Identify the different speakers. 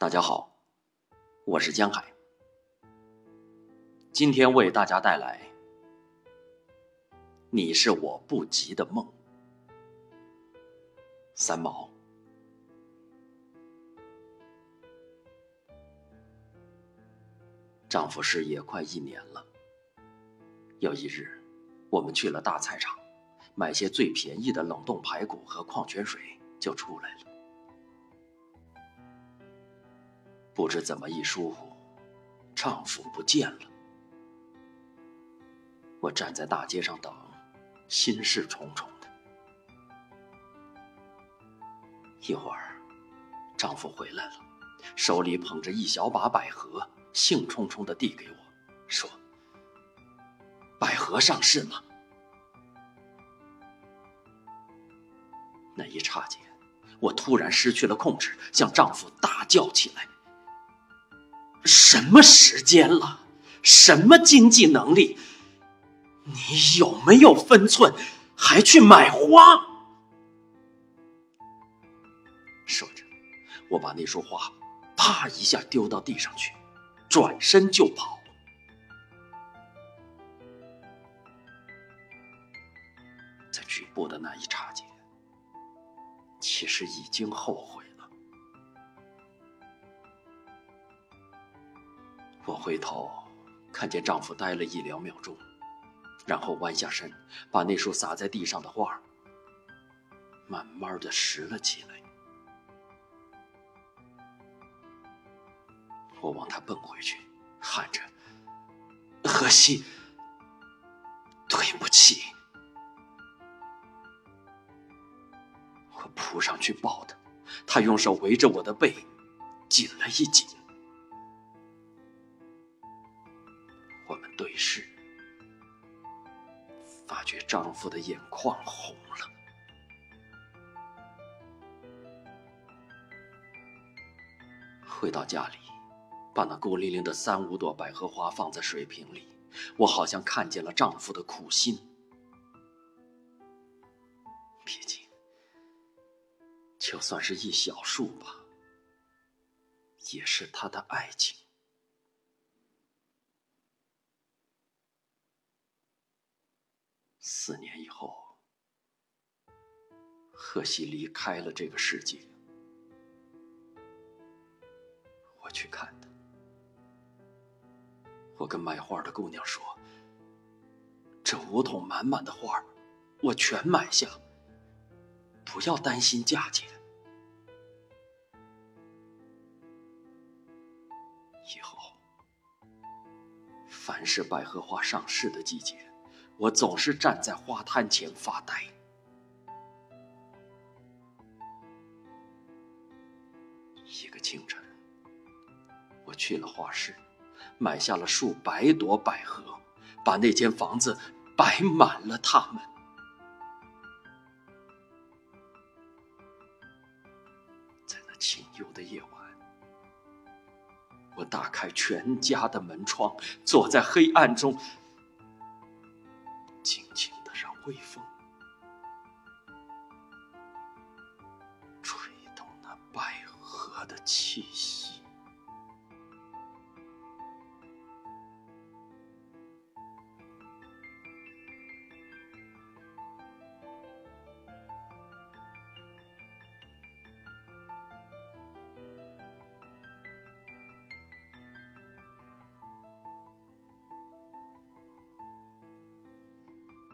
Speaker 1: 大家好，我是江海。今天为大家带来《你是我不及的梦》。三毛。丈夫失业快一年了。有一日，我们去了大菜场，买些最便宜的冷冻排骨和矿泉水，就出来了。不知怎么一疏忽，丈夫不见了。我站在大街上等，心事重重的。一会儿，丈夫回来了，手里捧着一小把百合，兴冲冲的递给我，说：“百合上市了。”那一刹间，我突然失去了控制，向丈夫大叫起来。什么时间了？什么经济能力？你有没有分寸？还去买花？说着，我把那束花啪一下丢到地上去，转身就跑。在举步的那一刹间，其实已经后悔。我回头看见丈夫呆了一两秒钟，然后弯下身，把那束洒在地上的花慢慢的拾了起来。我往他奔回去，喊着：“荷西，对不起。”我扑上去抱他，他用手围着我的背，紧了一紧。我们对视，发觉丈夫的眼眶红了。回到家里，把那孤零零的三五朵百合花放在水瓶里，我好像看见了丈夫的苦心。毕竟，就算是一小束吧，也是他的爱情。四年以后，荷西离开了这个世界。我去看他，我跟卖花的姑娘说：“这五桶满满的花我全买下，不要担心价钱。以后，凡是百合花上市的季节。”我总是站在花摊前发呆。一个清晨，我去了花市，买下了数百朵百合，把那间房子摆满了它们。在那清幽的夜晚，我打开全家的门窗，坐在黑暗中。轻轻的让微风吹动那百合的气息。